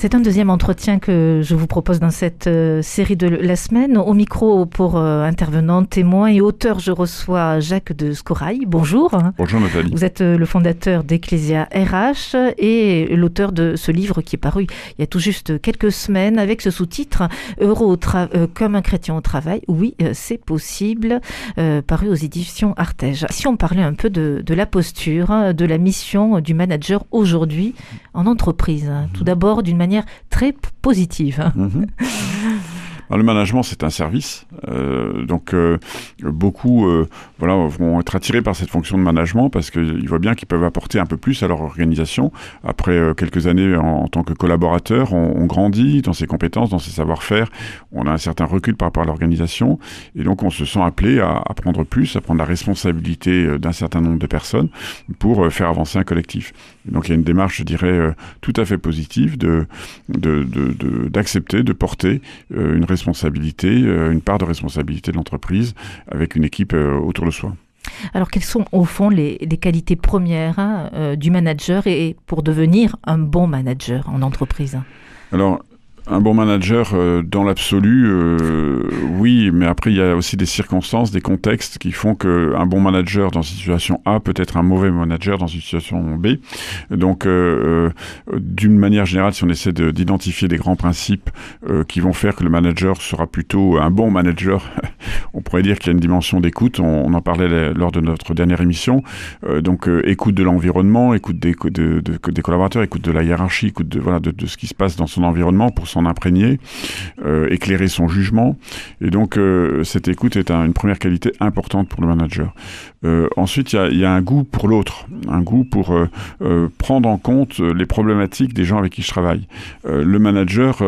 C'est un deuxième entretien que je vous propose dans cette euh, série de la semaine. Au micro pour euh, intervenants, témoins et auteurs, je reçois Jacques de Scorail. Bonjour. Bonjour Nathalie. Vous êtes euh, le fondateur d'Ecclesia RH et l'auteur de ce livre qui est paru il y a tout juste quelques semaines avec ce sous-titre Euro comme un chrétien au travail. Oui, c'est possible, paru aux éditions Artege. Si on parlait un peu de, de la posture, de la mission du manager aujourd'hui en entreprise. Tout d'abord d'une manière très positive. Mhm. le management, c'est un service. Euh, donc, euh, beaucoup euh, voilà, vont être attirés par cette fonction de management parce qu'ils voient bien qu'ils peuvent apporter un peu plus à leur organisation. Après quelques années en, tant que collaborateur, on, grandit dans ses compétences, dans ses savoir-faire. On a un certain recul par rapport à l'organisation. Et donc, on se sent appelé à, à prendre plus, à prendre la responsabilité d'un certain nombre de personnes pour faire avancer un collectif. Donc, il y a une démarche, je dirais, tout à fait positive de d'accepter, de, porter une responsabilité euh, une part de responsabilité de l'entreprise avec une équipe euh, autour de soi. Alors, quelles sont au fond les, qualités premières hein, euh, du manager et pour devenir un bon manager en entreprise? Alors, un bon manager, euh, dans l'absolu, euh, oui, mais après, il y a aussi des circonstances, des contextes qui font qu'un bon manager dans une situation A peut être un mauvais manager dans une situation B. Donc, euh, d'une manière générale, si on essaie d'identifier des grands principes qui vont faire que le manager sera plutôt un bon manager, on pourrait dire qu'il y a une dimension d'écoute. On, en parlait lors de notre dernière émission. donc, écoute de l'environnement, écoute des, de, collaborateurs, écoute de la hiérarchie, écoute de, de ce qui se passe dans son environnement pour s'en imprégner, euh, éclairer son jugement. Et donc, euh, cette écoute est une première qualité importante pour le manager. Euh, ensuite, il y a, un goût pour l'autre, un goût pour prendre en compte les problématiques des gens avec qui je travaille. le manager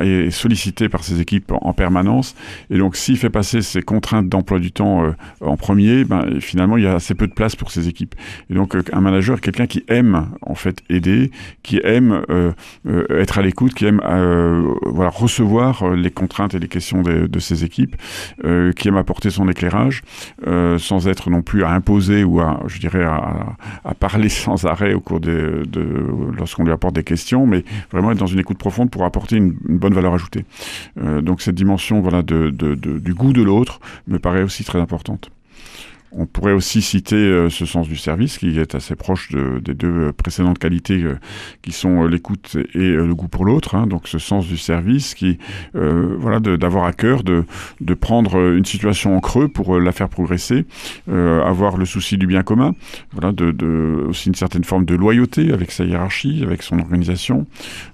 est sollicité par ses équipes en permanence, et donc s'il fait passer ses contraintes d'emploi du temps en premier, ben, finalement, il y a assez peu de place pour ses équipes. Et donc, un manager est quelqu'un qui aime en fait aider, qui aime être à l'écoute, qui aime voilà, recevoir euh, les contraintes et les questions de, ses équipes, euh, qui aime apporter son éclairage, sans être non plus à imposer ou à, je dirais, à, parler sans arrêt au cours de, lorsqu'on lui apporte des questions, mais vraiment être dans une écoute profonde pour apporter une, une bonne valeur ajoutée. donc cette dimension voilà, de, du goût de l'autre me paraît aussi très importante. On pourrait aussi citer euh, ce sens du service qui est assez proche de, des deux précédentes qualités euh, qui sont euh, l'écoute et le goût pour l'autre. Hein. donc ce sens du service qui, voilà, d'avoir à cœur de, de prendre une situation en creux pour la faire progresser, avoir le souci du bien commun, voilà, de, de, aussi une certaine forme de loyauté avec sa hiérarchie, avec son organisation.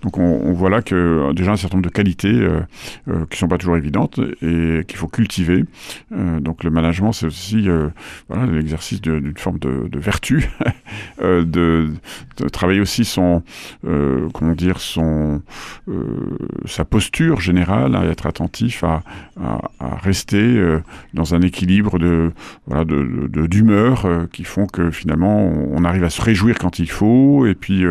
Donc on, on voit là que déjà un certain nombre de qualités qui sont pas toujours évidentes et qu'il faut cultiver. donc le management, c'est aussi l'exercice d'une forme de, vertu, euh, de, travailler aussi son, euh, comment dire, son, euh, sa posture générale, à être attentif à, rester dans un équilibre de, voilà, de, d'humeur qui font que finalement on, arrive à se réjouir quand il faut, et puis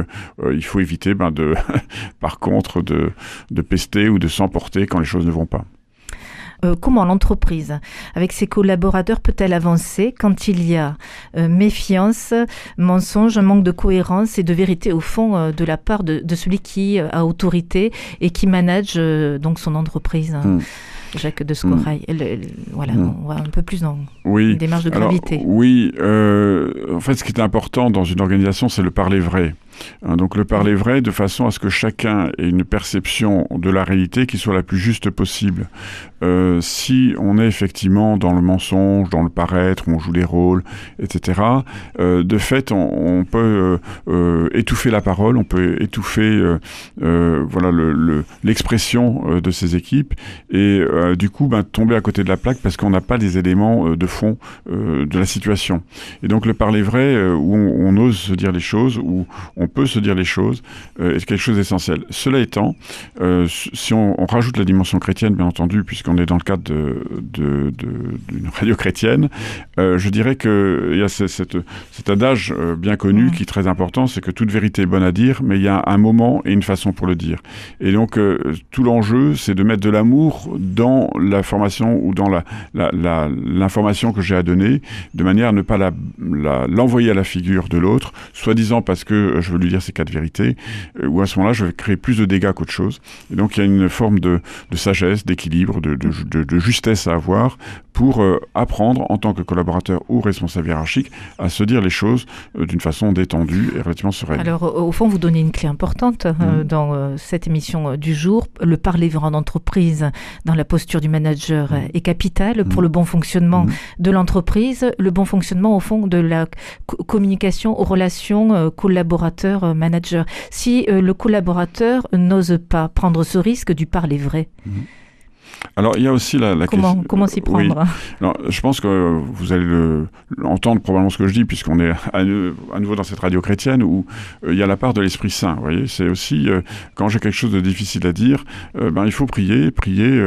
il faut éviter, ben, de, par contre, de, de pester ou de s'emporter quand les choses ne vont pas. Euh, comment l'entreprise, avec ses collaborateurs, peut-elle avancer quand il y a euh, méfiance, mensonge, un manque de cohérence et de vérité au fond euh, de la part de, celui qui a autorité et qui manage donc son entreprise hmm. Jacques de Scorail? Hmm. voilà, hmm. on va un peu plus dans une démarche de gravité. oui, en fait, ce qui est important dans une organisation, c'est le parler vrai. Hein, donc le parler vrai de façon à ce que chacun ait une perception de la réalité qui soit la plus juste possible. Euh, si on est effectivement dans le mensonge, dans le paraître, on joue des rôles, etc., euh, de fait, on, peut euh, étouffer la parole, on peut étouffer voilà l'expression le, de ces équipes et du coup ben, tomber à côté de la plaque parce qu'on n'a pas les éléments de fond de la situation. Et donc le parler vrai, où on, on, ose se dire les choses, où on peut se dire les choses euh, est quelque chose d'essentiel? Cela étant, euh, si on, on, rajoute la dimension chrétienne, bien entendu, puisqu'on est dans le cadre d'une de, de, radio chrétienne, euh, je dirais qu'il y a cette, cet adage euh, bien connu mmh. qui est très important, c'est que toute vérité est bonne à dire, mais il y a un moment et une façon pour le dire. Et donc, tout l'enjeu, c'est de mettre de l'amour dans la formation ou dans l'information la, la, que j'ai à donner, de manière à ne pas l'envoyer à la figure de l'autre, soi-disant parce que je veux lui dire ces quatre vérités, euh, ou à ce moment-là, je vais créer plus de dégâts qu'autre chose. Et donc, il y a une forme de, de sagesse, d'équilibre, de, de, de, justesse à avoir pour euh, apprendre, en tant que collaborateur ou responsable hiérarchique, à se dire les choses euh, d'une façon détendue et relativement sereine. Alors, au fond, vous donnez une clé importante mmh. dans cette émission du jour. Le parler en entreprise, dans la posture du manager, mmh. est capital pour mmh. le bon fonctionnement de l'entreprise, le bon fonctionnement, au fond, de la communication aux relations collaborateur-manager. Si le collaborateur n'ose pas prendre ce risque du parler vrai. Alors, il y a aussi la, la comment, question. Comment s'y prendre oui. Alors, Je pense que vous allez le, entendre probablement ce que je dis, puisqu'on est à, à, nouveau dans cette radio chrétienne où euh, il y a la part de l'Esprit Saint. Vous voyez, c'est aussi euh, quand j'ai quelque chose de difficile à dire, euh, ben il faut prier. Prier,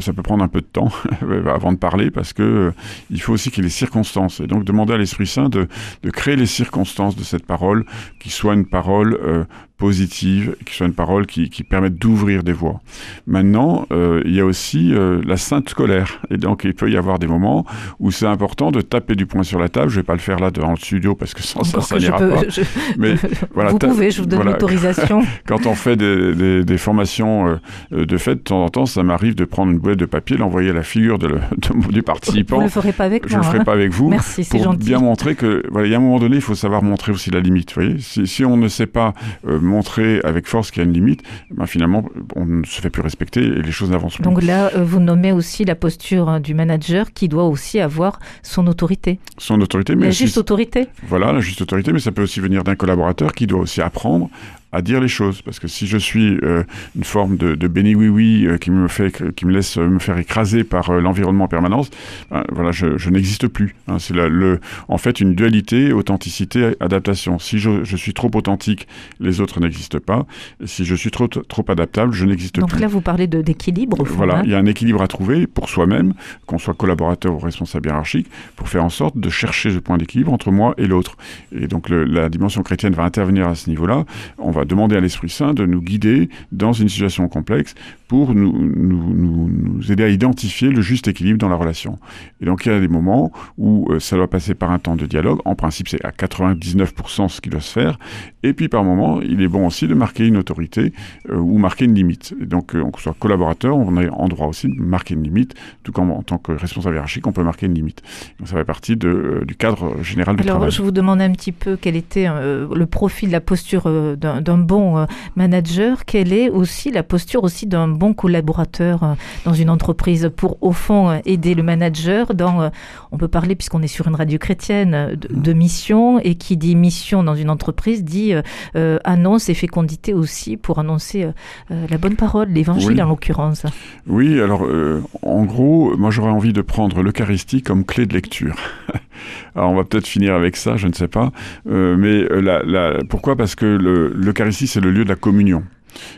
ça peut prendre un peu de temps avant de parler, parce que il faut aussi qu'il y ait les circonstances. Et donc demander à l'Esprit Saint de, de, créer les circonstances de cette parole, qui soit une parole positive, qui soit une parole qui, qui permette d'ouvrir des voies. Maintenant, il y a aussi euh, la sainte colère. Et donc, il peut y avoir des moments où c'est important de taper du poing sur la table. Je vais pas le faire là devant le studio parce que sans ça, ça n'ira pas. Je... Mais voilà, vous pouvez, je vous donne voilà. l'autorisation. Quand on fait des, des, des formations euh, de fait, de temps en temps, ça m'arrive de prendre une boîte de papier, l'envoyer à la figure de le, de, du participant. Vous le ferez pas avec je moi. Je le ferai hein. pas avec vous. Merci, c'est gentil. bien montrer que, voilà, il y a un moment donné, il faut savoir montrer aussi la limite. Vous voyez, si, si on ne sait pas montrer avec force qu'il y a une limite, ben finalement, on ne se fait plus respecter et les choses n'avancent plus. Donc là, euh, vous nommez aussi la posture hein, du manager qui doit aussi avoir son autorité. Son autorité, mais la si juste autorité. Voilà, la juste autorité, mais ça peut aussi venir d'un collaborateur qui doit aussi apprendre à dire les choses. Parce que si je suis euh, une forme de, de béni oui oui euh, qui me fait qui me laisse me faire écraser par euh, l'environnement en permanence ben, voilà je, je n'existe plus hein, c'est le en fait une dualité authenticité adaptation. Si je, je suis trop authentique les autres n'existent pas. Si je suis trop trop adaptable je n'existe plus. donc là vous parlez d'équilibre voilà hein. il y a un équilibre à trouver pour soi-même qu'on soit collaborateur ou responsable hiérarchique pour faire en sorte de chercher ce point d'équilibre entre moi et l'autre. Et donc le, la dimension chrétienne va intervenir à ce niveau là on va demander à l'Esprit Saint de nous guider dans une situation complexe pour nous, nous, nous, aider à identifier le juste équilibre dans la relation. Et donc il y a des moments où euh, ça doit passer par un temps de dialogue. En principe, c'est à 99% ce qui doit se faire. Et puis par moment, il est bon aussi de marquer une autorité euh, ou marquer une limite. Et donc, euh, qu'on soit collaborateur, on est en droit aussi de marquer une limite, tout comme en tant que responsable hiérarchique, on peut marquer une limite. Donc ça fait partie de, euh, du cadre général du Alors, travail. je vous demande un petit peu quel était le profil, la posture euh, d'un bon euh, manager, quelle est aussi la posture aussi d'un bon collaborateur euh, dans une entreprise pour, au fond, euh, aider le manager dans, on peut parler, puisqu'on est sur une radio chrétienne, de, de, mission, et qui dit mission dans une entreprise dit euh, annonce et fécondité aussi pour annoncer euh, la bonne parole, l'évangile oui. en l'occurrence. Oui, alors euh, en gros, moi j'aurais envie de prendre l'Eucharistie comme clé de lecture. alors on va peut-être finir avec ça, je ne sais pas. Mais la, la, pourquoi? Parce que l'Eucharistie, c'est le lieu de la communion.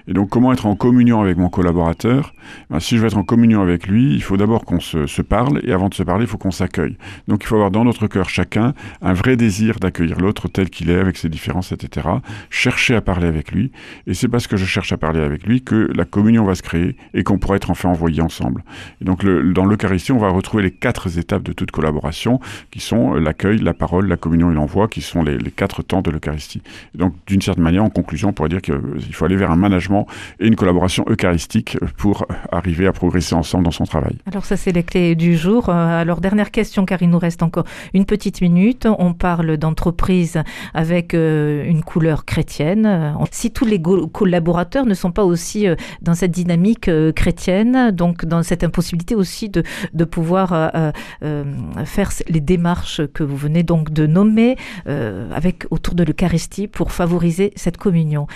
Et donc, comment être en communion avec mon collaborateur? Ben, Si je veux être en communion avec lui, il faut d'abord qu'on se, parle, et avant de se parler, il faut qu'on s'accueille. Donc, il faut avoir dans notre cœur chacun un vrai désir d'accueillir l'autre tel qu'il est, avec ses différences, etc. Chercher à parler avec lui, et c'est parce que je cherche à parler avec lui que la communion va se créer et qu'on pourra être enfin envoyé ensemble. Et donc, dans l'Eucharistie, on va retrouver les quatre étapes de toute collaboration, qui sont l'accueil, la parole, la communion et l'envoi, qui sont les, les, quatre temps de l'Eucharistie. Donc, d'une certaine manière, en conclusion, on pourrait dire qu'il faut aller vers un et une collaboration eucharistique pour arriver à progresser ensemble dans son travail. Alors ça c'est les clés du jour. Alors dernière question car il nous reste encore une petite minute. On parle d'entreprise avec une couleur chrétienne. Si tous les collaborateurs ne sont pas aussi dans cette dynamique chrétienne, donc dans cette impossibilité aussi de, de pouvoir euh, euh, faire les démarches que vous venez donc de nommer euh, avec autour de l'Eucharistie pour favoriser cette communion.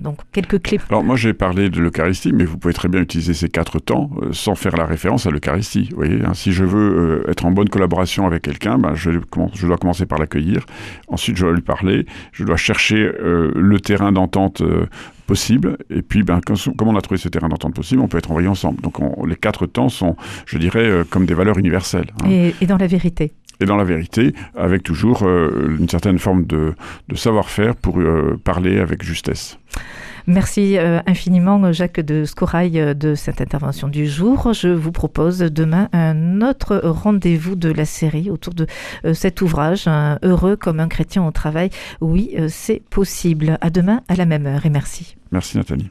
donc quelques clés Alors moi j'ai parlé de l'Eucharistie, mais vous pouvez très bien utiliser ces quatre temps euh, sans faire la référence à l'Eucharistie. Vous voyez, hein. si je veux euh, être en bonne collaboration avec quelqu'un, ben, je, je, dois commencer par l'accueillir. Ensuite, je dois lui parler. Je dois chercher euh, le terrain d'entente possible. Et puis, ben, comme on a trouvé ce terrain d'entente possible, on peut être envoyé ensemble. Donc, les quatre temps sont, je dirais, comme des valeurs universelles. Hein. Et, et, dans la vérité et dans la vérité, avec toujours euh, une certaine forme de, de savoir-faire pour euh, parler avec justesse. Merci euh, infiniment, Jacques de Scorail, de cette intervention du jour. Je vous propose demain un autre rendez-vous de la série autour de cet ouvrage, Heureux comme un chrétien au travail. Oui, c'est possible. À demain, à la même heure, et merci. Merci, Nathalie.